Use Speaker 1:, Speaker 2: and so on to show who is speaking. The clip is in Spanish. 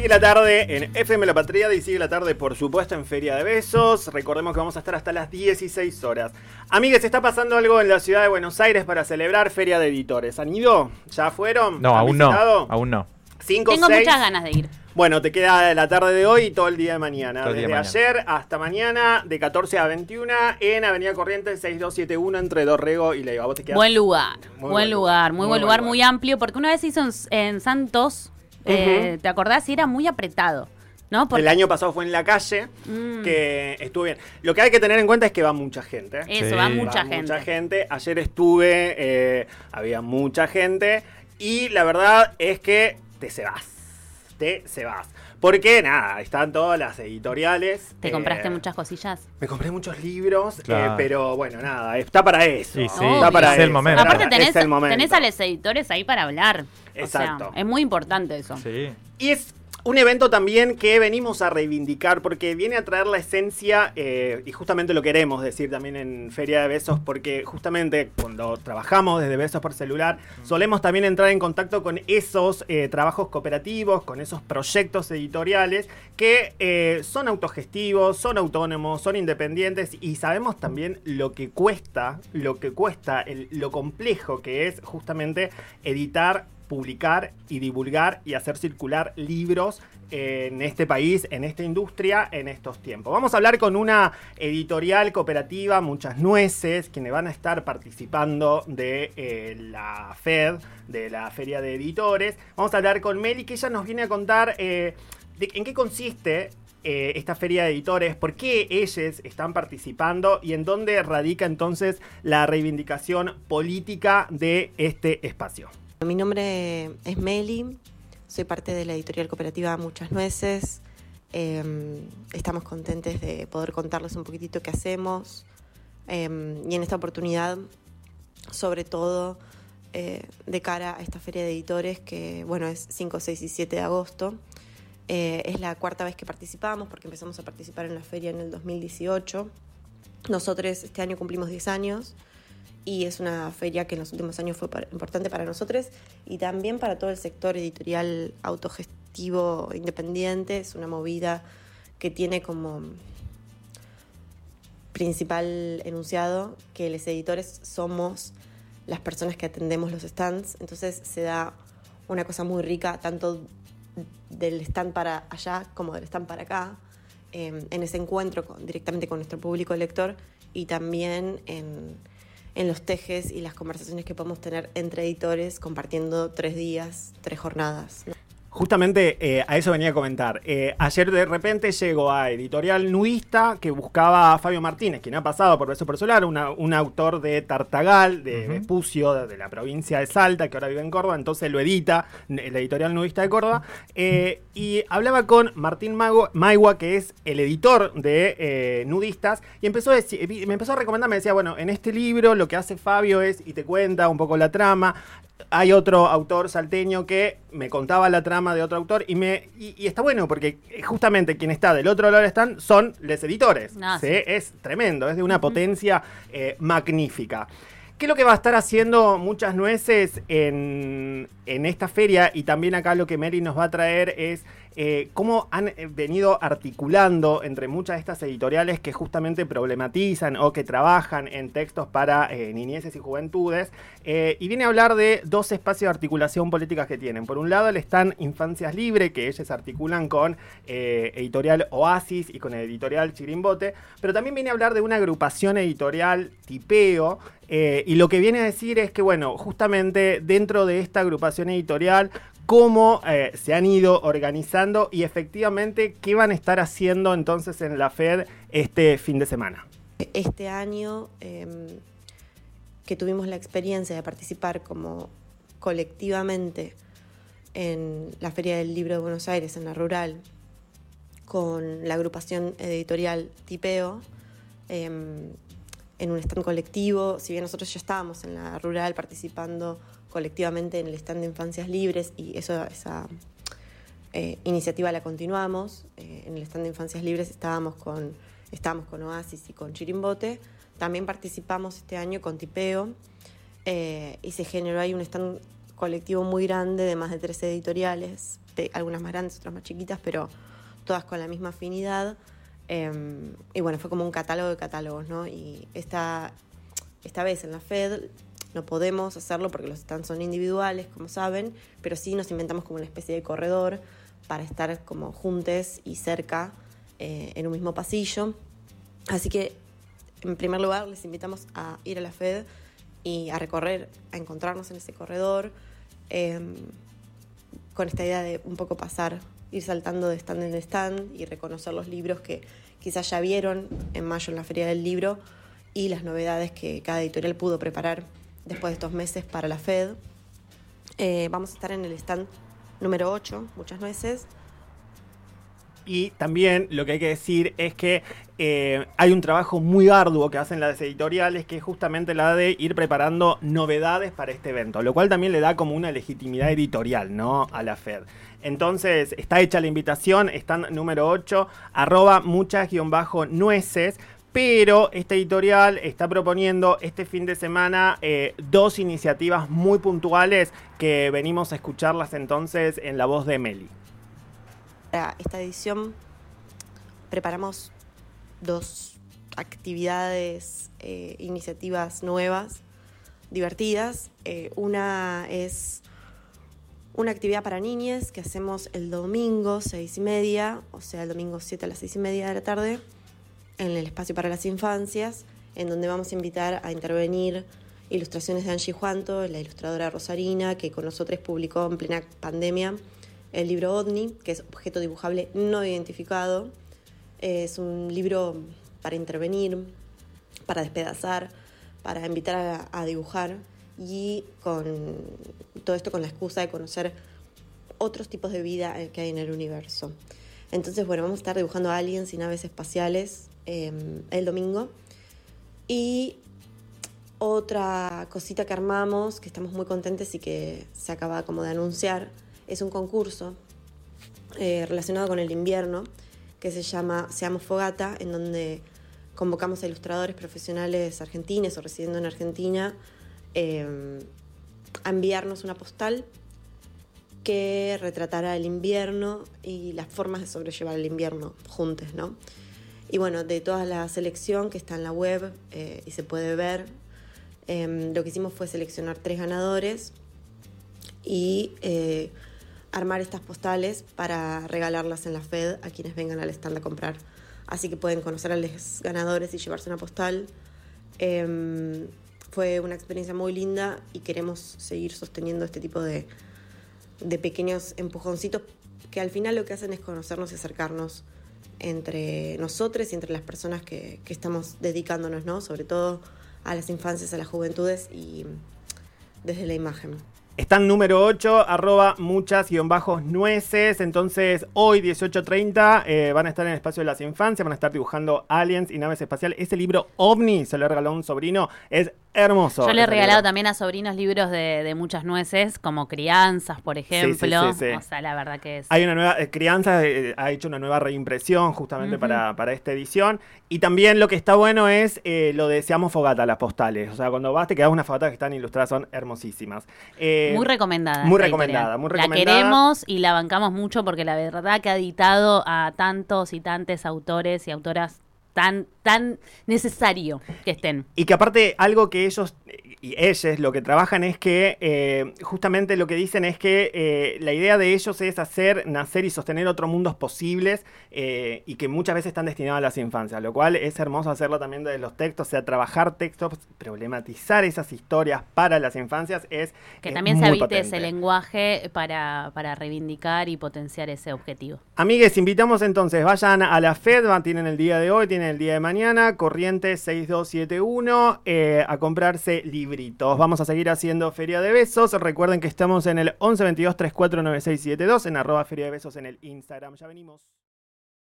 Speaker 1: Sigue la tarde en FM La Patriada y sigue la tarde, por supuesto, en Feria de Besos. Recordemos que vamos a estar hasta las 16 horas. Amigues, está pasando algo en la ciudad de Buenos Aires para celebrar Feria de Editores. ¿Han ido? ¿Ya fueron?
Speaker 2: No,
Speaker 1: ¿Han
Speaker 2: aún no.
Speaker 1: visitado?
Speaker 2: Aún no.
Speaker 1: Cinco,
Speaker 3: Tengo
Speaker 1: seis.
Speaker 3: muchas ganas de ir.
Speaker 1: Bueno, te queda la tarde de hoy y todo el día de mañana.
Speaker 2: Todo
Speaker 1: Desde
Speaker 2: de mañana.
Speaker 1: ayer hasta mañana, de 14 a 21, en Avenida Corrientes 6271 entre Dorrego y Leiva. ¿Vos te quedás?
Speaker 3: Buen lugar,
Speaker 1: Muy
Speaker 3: buen
Speaker 1: buen
Speaker 3: lugar,
Speaker 1: lugar,
Speaker 3: muy
Speaker 1: muy
Speaker 3: buen
Speaker 1: buen
Speaker 3: lugar,
Speaker 1: lugar.
Speaker 3: muy amplio, porque una vez hizo en, en Santos, eh. ¿te acordás? Y era muy apretado, ¿no? Porque
Speaker 1: El año pasado fue en la calle,
Speaker 3: Mm.
Speaker 1: que estuvo bien. Lo que hay que tener en cuenta es que va mucha gente.
Speaker 3: eso,
Speaker 2: Sí.
Speaker 3: va
Speaker 2: Va
Speaker 3: mucha
Speaker 1: Va
Speaker 3: gente.
Speaker 1: Mucha gente. Ayer estuve, eh, había mucha gente. Y la verdad es que te se vas. Te se vas. Porque nada, están todas las editoriales.
Speaker 3: ¿Te
Speaker 1: eh,
Speaker 3: compraste muchas cosillas?
Speaker 1: Me compré muchos libros, eh, pero bueno, nada, está para eso.
Speaker 2: Sí, sí,
Speaker 1: está para
Speaker 2: es el momento.
Speaker 3: Aparte
Speaker 1: es
Speaker 3: tenés,
Speaker 1: el momento.
Speaker 3: tenés a los editores ahí para hablar. O sea,
Speaker 1: Exacto.
Speaker 3: es muy importante eso.
Speaker 2: Sí.
Speaker 1: Y es un evento también que venimos a reivindicar porque viene a traer la esencia eh, y justamente lo queremos decir también en Feria de Besos porque justamente cuando trabajamos desde Besos por celular solemos también entrar en contacto con esos eh, trabajos cooperativos, con esos proyectos editoriales que eh, son autogestivos, son autónomos, son independientes y sabemos también lo que cuesta, lo que cuesta, el- lo complejo que es justamente editar publicar y divulgar y hacer circular libros en este país, en esta industria, en estos tiempos. Vamos a hablar con una editorial cooperativa, Muchas Nueces, quienes van a estar participando de eh, la FED, de la Feria de Editores. Vamos a hablar con Meli, que ella nos viene a contar eh, en qué consiste eh, esta feria de editores, por qué ellos están participando y en dónde radica entonces la reivindicación política de este espacio.
Speaker 4: Mi nombre es Meli, soy parte de la editorial cooperativa Muchas Nueces. Eh, estamos contentes de poder contarles un poquitito qué hacemos eh, y en esta oportunidad, sobre todo eh, de cara a esta feria de editores que, bueno, es 5, 6 y 7 de agosto. Eh, es la cuarta vez que participamos porque empezamos a participar en la feria en el 2018. Nosotros este año cumplimos 10 años y es una feria que en los últimos años fue importante para nosotros y también para todo el sector editorial autogestivo independiente. Es una movida que tiene como principal enunciado que los editores somos las personas que atendemos los stands, entonces se da una cosa muy rica tanto del stand para allá como del stand para acá, eh, en ese encuentro directamente con nuestro público lector y también en, en los tejes y las conversaciones que podemos tener entre editores compartiendo tres días, tres jornadas.
Speaker 1: Justamente eh, a eso venía a comentar. Eh, ayer de repente llegó a Editorial Nudista que buscaba a Fabio Martínez, quien ha pasado por Beso por Solar, una- un autor de Tartagal, de. Vespucio, de, de la provincia de Salta, que ahora vive en Córdoba, entonces lo edita la Editorial Nudista de Córdoba. Eh, y hablaba con Martín Mago- Maigua, que es el editor de eh, Nudistas, y empezó a decir, me empezó a recomendar, me decía, bueno, en este libro lo que hace Fabio es, y te cuenta un poco la trama, hay otro autor salteño que me contaba la trama de otro autor y me y, y está bueno porque justamente quien está del otro lado están son los editores.
Speaker 3: Ah,
Speaker 1: ¿sí?
Speaker 3: sí.
Speaker 1: Es tremendo, es de una potencia eh, magnífica. ¿Qué es lo que va a estar haciendo muchas nueces en, en esta feria? Y también acá lo que Mary nos va a traer es eh, cómo han eh, venido articulando entre muchas de estas editoriales que justamente problematizan o que trabajan en textos para eh, niñeces y juventudes. eh, y viene a hablar de dos espacios de articulación políticas que tienen. Por un lado están Infancias Libre, que ellos articulan con editorial Oasis y con el editorial Chirimbote, pero también viene a hablar de una agrupación editorial tipeo. y lo que viene a decir es que, bueno, justamente dentro de esta agrupación editorial, cómo eh, se han ido organizando y efectivamente qué van a estar haciendo entonces en la FED este fin de semana.
Speaker 4: Este año eh, que tuvimos la experiencia de participar como colectivamente en la Feria del Libro de Buenos Aires, en la rural, con la agrupación editorial Tipeo, eh, en un stand colectivo, si bien nosotros ya estábamos en la rural participando colectivamente en el stand de Infancias Libres y eso, esa eh, iniciativa la continuamos, eh, en el stand de Infancias Libres estábamos con, estábamos con Oasis y con Chirimbote, también participamos este año con Tipeo eh, y se generó ahí un stand colectivo muy grande de más de 13 editoriales, pe- algunas más grandes, otras más chiquitas, pero todas con la misma afinidad. Eh, y bueno, fue como un catálogo de catálogos, ¿no? Y esta, esta vez en la FED no podemos hacerlo porque los stands son individuales, como saben, pero sí nos inventamos como una especie de corredor para estar como juntos y cerca eh, en un mismo pasillo. Así que, en primer lugar, les invitamos a ir a la FED y a recorrer, a encontrarnos en ese corredor, eh, con esta idea de un poco pasar, ir saltando de stand en stand y reconocer los libros que quizás ya vieron en mayo en la Feria del Libro y las novedades que cada editorial pudo preparar después de estos meses para la FED. Eh, vamos a estar en el stand número 8, muchas nueces.
Speaker 1: Y también lo que hay que decir es que eh, hay un trabajo muy arduo que hacen las editoriales, que es justamente la de ir preparando novedades para este evento, lo cual también le da como una legitimidad editorial, ¿no? A la FED. Entonces, está hecha la invitación, están número 8, arroba muchas-nueces. Pero esta editorial está proponiendo este fin de semana eh, dos iniciativas muy puntuales que venimos a escucharlas entonces en la voz de Meli.
Speaker 4: Para esta edición preparamos dos actividades, eh, iniciativas nuevas, divertidas. Eh, una es una actividad para niñas que hacemos el domingo, seis y media, o sea, el domingo 7 a las seis y media de la tarde, en el espacio para las infancias, en donde vamos a invitar a intervenir ilustraciones de Angie Juanto, la ilustradora rosarina, que con nosotros publicó en plena pandemia el libro OVNI, que es objeto dibujable no identificado. Es un libro para intervenir, para despedazar, para invitar a, dibujar y con todo esto con la excusa de conocer otros tipos de vida que hay en el universo. Entonces, bueno, vamos a estar dibujando aliens y naves espaciales eh, el domingo. Y otra cosita que armamos, que estamos muy contentes y que se acaba como de anunciar, es un concurso eh, relacionado con el invierno que se llama Seamos Fogata, en donde convocamos a ilustradores profesionales argentinos o residiendo en Argentina eh, a enviarnos una postal que retratará el invierno y las formas de sobrellevar el invierno juntos, ¿no? Y bueno, de toda la selección que está en la web eh, y se puede ver, eh, lo que hicimos fue seleccionar tres ganadores y eh, armar estas postales para regalarlas en la Fed a quienes vengan al stand a comprar. Así que pueden conocer a los ganadores y llevarse una postal. Eh, fue una experiencia muy linda y queremos seguir sosteniendo este tipo de, de pequeños empujoncitos que al final lo que hacen es conocernos y acercarnos entre nosotros y entre las personas que, que estamos dedicándonos, ¿no? Sobre todo a las infancias, a las juventudes y desde la imagen.
Speaker 1: Están número 8, arroba muchas-nueces. Entonces, hoy, 18.30, eh, van a estar en el espacio de las infancias, van a estar dibujando aliens y naves espaciales. Ese libro OVNI se lo regaló un sobrino. Es hermoso.
Speaker 3: Yo le he regalado
Speaker 1: libro.
Speaker 3: también a sobrinos libros de, de muchas nueces, como crianzas, por ejemplo.
Speaker 1: sí, sí.
Speaker 3: O sea, la verdad que es.
Speaker 1: Hay una nueva, eh, Crianza eh, ha hecho una nueva reimpresión justamente para, para esta edición. Y también lo que está bueno es eh, lo de Seamos Fogata, las postales. O sea, cuando vas te quedas unas fogatas que están ilustradas, son hermosísimas. Eh,
Speaker 3: Muy recomendada.
Speaker 1: muy recomendada, muy
Speaker 3: La
Speaker 1: recomendada.
Speaker 3: queremos y la bancamos mucho porque la verdad que ha editado a tantos y tantos autores y autoras tan, tan necesario que estén.
Speaker 1: Y que aparte algo que ellos y ellas lo que trabajan es que eh, justamente lo que dicen es que eh, la idea de ellos es hacer, nacer y sostener otros mundos posibles eh, y que muchas veces están destinados a las infancias, lo cual es hermoso hacerlo también de los textos, o sea, trabajar textos, problematizar esas historias para las infancias es
Speaker 3: Que
Speaker 1: es
Speaker 3: también se habite
Speaker 1: potente.
Speaker 3: ese lenguaje para, para reivindicar y potenciar ese objetivo.
Speaker 1: Amigues, invitamos entonces, vayan a la FED, tienen el día de hoy, tienen el día de mañana, corriente 6271, eh, a comprarse libritos. Vamos a seguir haciendo Feria de Besos. Recuerden que estamos en el 1122 349672, en arroba Feria de Besos en el Instagram. Ya venimos.